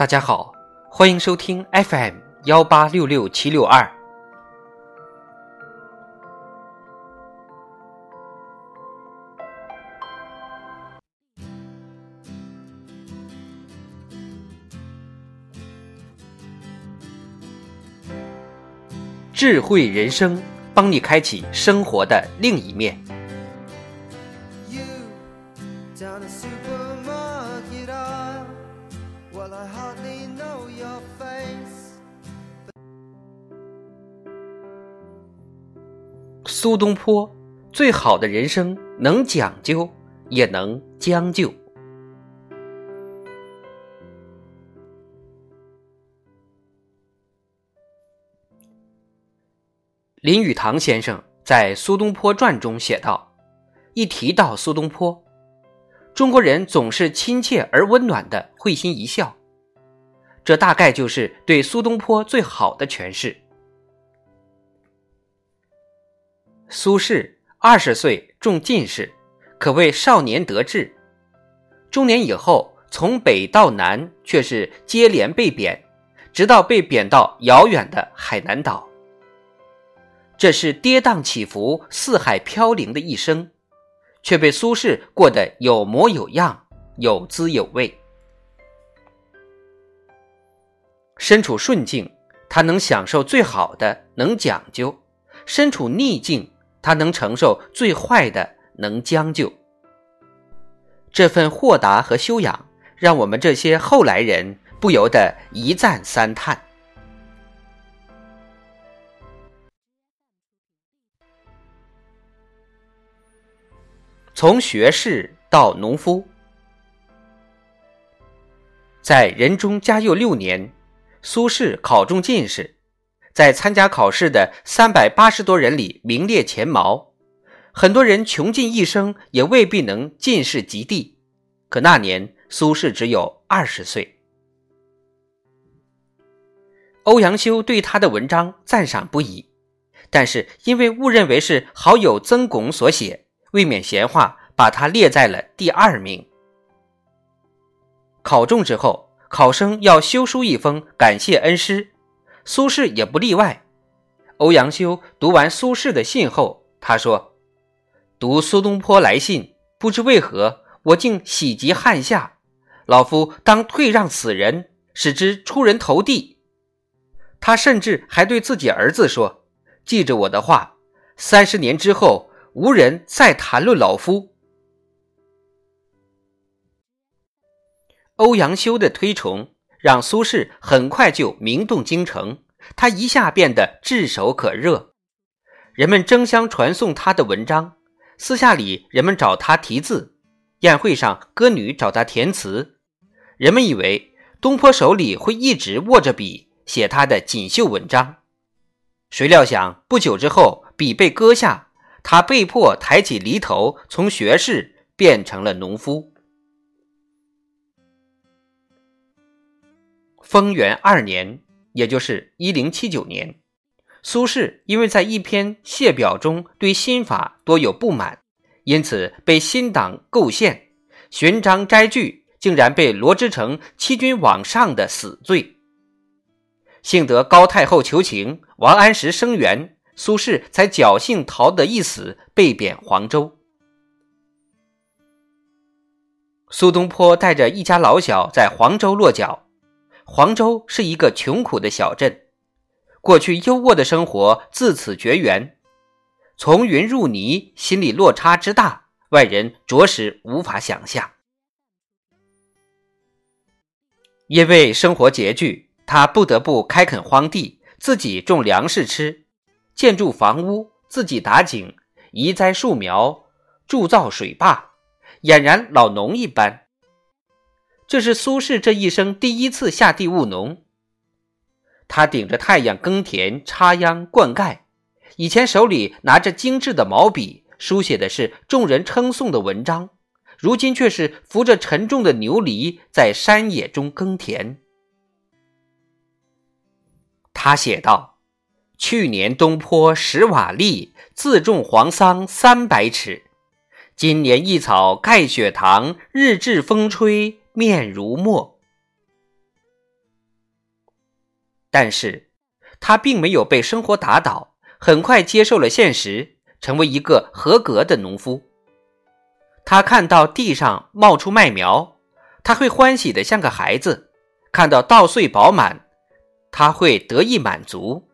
大家好，欢迎收听 FM 幺八六六七六二。智慧人生，帮你开启生活的另一面。苏东坡，最好的人生能讲究，也能将就。林语堂先生在《苏东坡传》中写道：“一提到苏东坡，中国人总是亲切而温暖的会心一笑。这大概就是对苏东坡最好的诠释。”苏轼二十岁中进士，可谓少年得志。中年以后，从北到南却是接连被贬，直到被贬到遥远的海南岛。这是跌宕起伏、四海飘零的一生，却被苏轼过得有模有样、有滋有味。身处顺境，他能享受最好的，能讲究；身处逆境，他能承受最坏的，能将就。这份豁达和修养，让我们这些后来人不由得一赞三叹。从学士到农夫，在仁宗嘉佑六年，苏轼考中进士，在参加考试的三百八十多人里名列前茅。很多人穷尽一生也未必能进士及第，可那年苏轼只有二十岁。欧阳修对他的文章赞赏不已，但是因为误认为是好友曾巩所写。未免闲话，把他列在了第二名。考中之后，考生要修书一封感谢恩师，苏轼也不例外。欧阳修读完苏轼的信后，他说：“读苏东坡来信，不知为何，我竟喜极汗下。老夫当退让此人，使之出人头地。”他甚至还对自己儿子说：“记着我的话，三十年之后。”无人再谈论老夫。欧阳修的推崇让苏轼很快就名动京城，他一下变得炙手可热，人们争相传颂他的文章，私下里人们找他题字，宴会上歌女找他填词，人们以为东坡手里会一直握着笔写他的锦绣文章，谁料想不久之后笔被割下。他被迫抬起犁头，从学士变成了农夫。丰元二年，也就是一零七九年，苏轼因为在一篇谢表中对新法多有不满，因此被新党构陷，寻章摘句，竟然被罗织成欺君罔上的死罪。幸得高太后求情，王安石声援。苏轼才侥幸逃得一死，被贬黄州。苏东坡带着一家老小在黄州落脚。黄州是一个穷苦的小镇，过去优渥的生活自此绝缘。从云入泥，心理落差之大，外人着实无法想象。因为生活拮据，他不得不开垦荒地，自己种粮食吃。建筑房屋，自己打井，移栽树苗，铸造水坝，俨然老农一般。这是苏轼这一生第一次下地务农。他顶着太阳耕田、插秧、灌溉，以前手里拿着精致的毛笔，书写的是众人称颂的文章，如今却是扶着沉重的牛犁，在山野中耕田。他写道。去年东坡十瓦砾，自种黄桑三百尺。今年一草盖雪堂，日至风吹面如墨。但是，他并没有被生活打倒，很快接受了现实，成为一个合格的农夫。他看到地上冒出麦苗，他会欢喜的像个孩子；看到稻穗饱满，他会得意满足。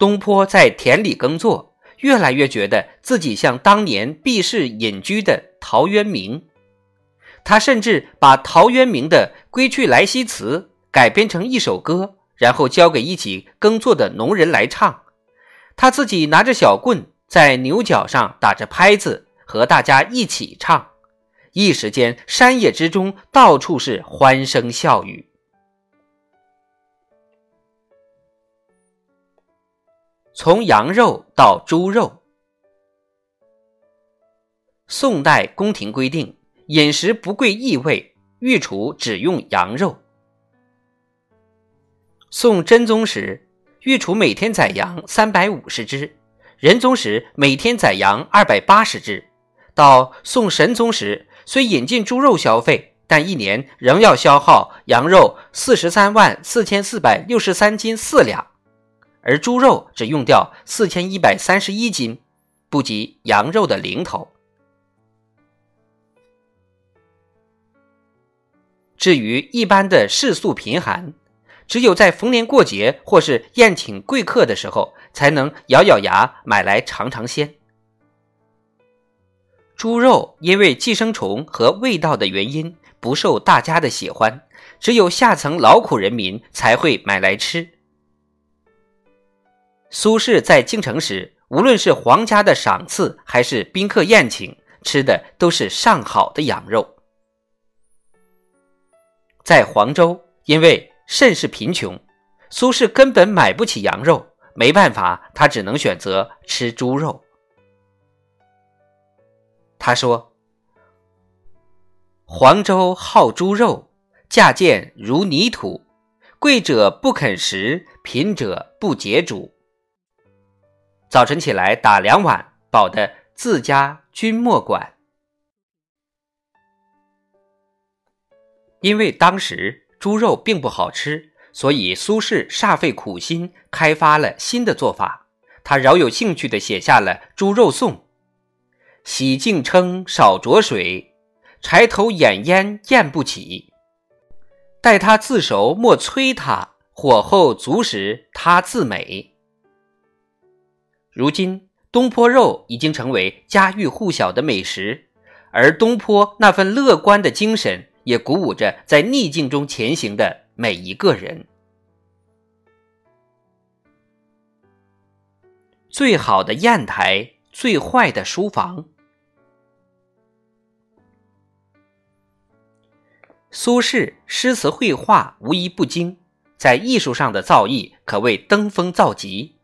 东坡在田里耕作，越来越觉得自己像当年避世隐居的陶渊明。他甚至把陶渊明的《归去来兮辞》改编成一首歌，然后交给一起耕作的农人来唱。他自己拿着小棍。在牛角上打着拍子，和大家一起唱。一时间，山野之中到处是欢声笑语。从羊肉到猪肉，宋代宫廷规定，饮食不贵异味，御厨只用羊肉。宋真宗时，御厨每天宰羊三百五十只。仁宗时每天宰羊二百八十只，到宋神宗时虽引进猪肉消费，但一年仍要消耗羊肉四十三万四千四百六十三斤四两，而猪肉只用掉四千一百三十一斤，不及羊肉的零头。至于一般的世俗贫寒，只有在逢年过节或是宴请贵客的时候。才能咬咬牙买来尝尝鲜。猪肉因为寄生虫和味道的原因不受大家的喜欢，只有下层劳苦人民才会买来吃。苏轼在京城时，无论是皇家的赏赐还是宾客宴请，吃的都是上好的羊肉。在黄州，因为甚是贫穷，苏轼根本买不起羊肉。没办法，他只能选择吃猪肉。他说：“黄州好猪肉，价贱如泥土，贵者不肯食，贫者不解煮。早晨起来打两碗，饱的自家君莫管。”因为当时猪肉并不好吃。所以，苏轼煞费苦心开发了新的做法。他饶有兴趣地写下了《猪肉颂》：“洗净称少着水，柴头掩烟咽不起。待他自熟莫催他，火候足时他自美。”如今，东坡肉已经成为家喻户晓的美食，而东坡那份乐观的精神也鼓舞着在逆境中前行的。每一个人，最好的砚台，最坏的书房。苏轼诗词绘画无一不精，在艺术上的造诣可谓登峰造极。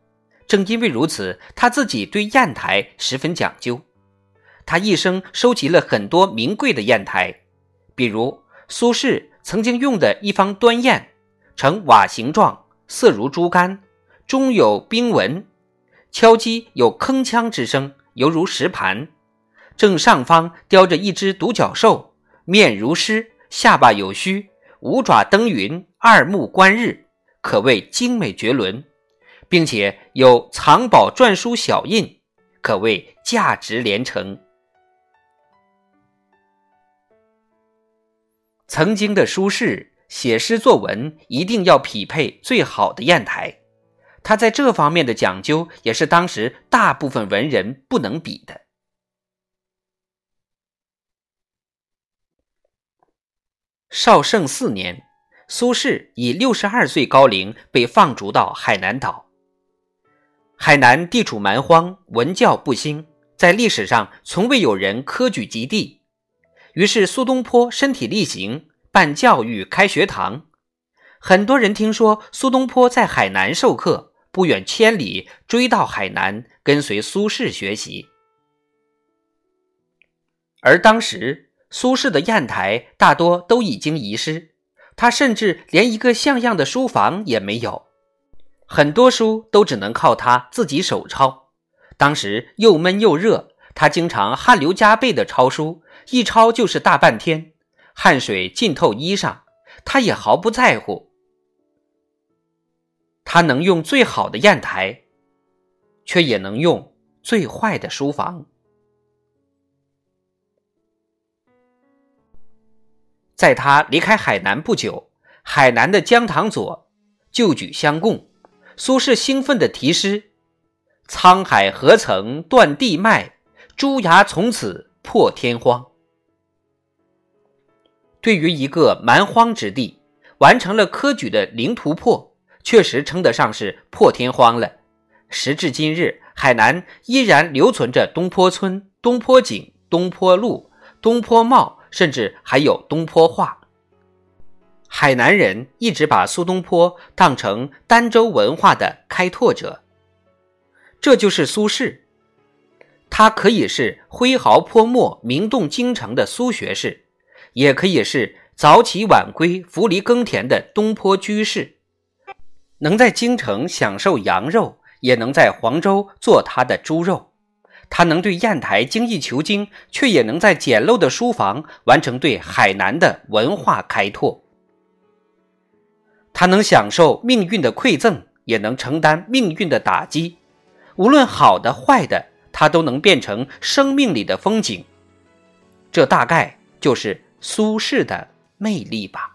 正因为如此，他自己对砚台十分讲究。他一生收集了很多名贵的砚台，比如苏轼。曾经用的一方端砚，呈瓦形状，色如猪肝，中有冰纹，敲击有铿锵之声，犹如石盘。正上方雕着一只独角兽，面如狮，下巴有须，五爪登云，二目观日，可谓精美绝伦，并且有藏宝篆书小印，可谓价值连城。曾经的苏轼写诗作文一定要匹配最好的砚台，他在这方面的讲究也是当时大部分文人不能比的。绍圣四年，苏轼以六十二岁高龄被放逐到海南岛。海南地处蛮荒，文教不兴，在历史上从未有人科举及第。于是苏东坡身体力行，办教育，开学堂。很多人听说苏东坡在海南授课，不远千里追到海南，跟随苏轼学习。而当时苏轼的砚台大多都已经遗失，他甚至连一个像样的书房也没有，很多书都只能靠他自己手抄。当时又闷又热，他经常汗流浃背的抄书。一抄就是大半天，汗水浸透衣裳，他也毫不在乎。他能用最好的砚台，却也能用最坏的书房。在他离开海南不久，海南的姜堂左就举相供，苏轼兴奋地题诗：“沧海何曾断地脉，朱崖从此破天荒。”对于一个蛮荒之地，完成了科举的零突破，确实称得上是破天荒了。时至今日，海南依然留存着东坡村、东坡井、东坡路、东坡帽。甚至还有东坡话。海南人一直把苏东坡当成儋州文化的开拓者，这就是苏轼。他可以是挥毫泼墨、名动京城的苏学士，也可以是早起晚归、扶犁耕田的东坡居士，能在京城享受羊肉，也能在黄州做他的猪肉。他能对砚台精益求精，却也能在简陋的书房完成对海南的文化开拓。他能享受命运的馈赠，也能承担命运的打击。无论好的坏的，他都能变成生命里的风景。这大概就是苏轼的魅力吧。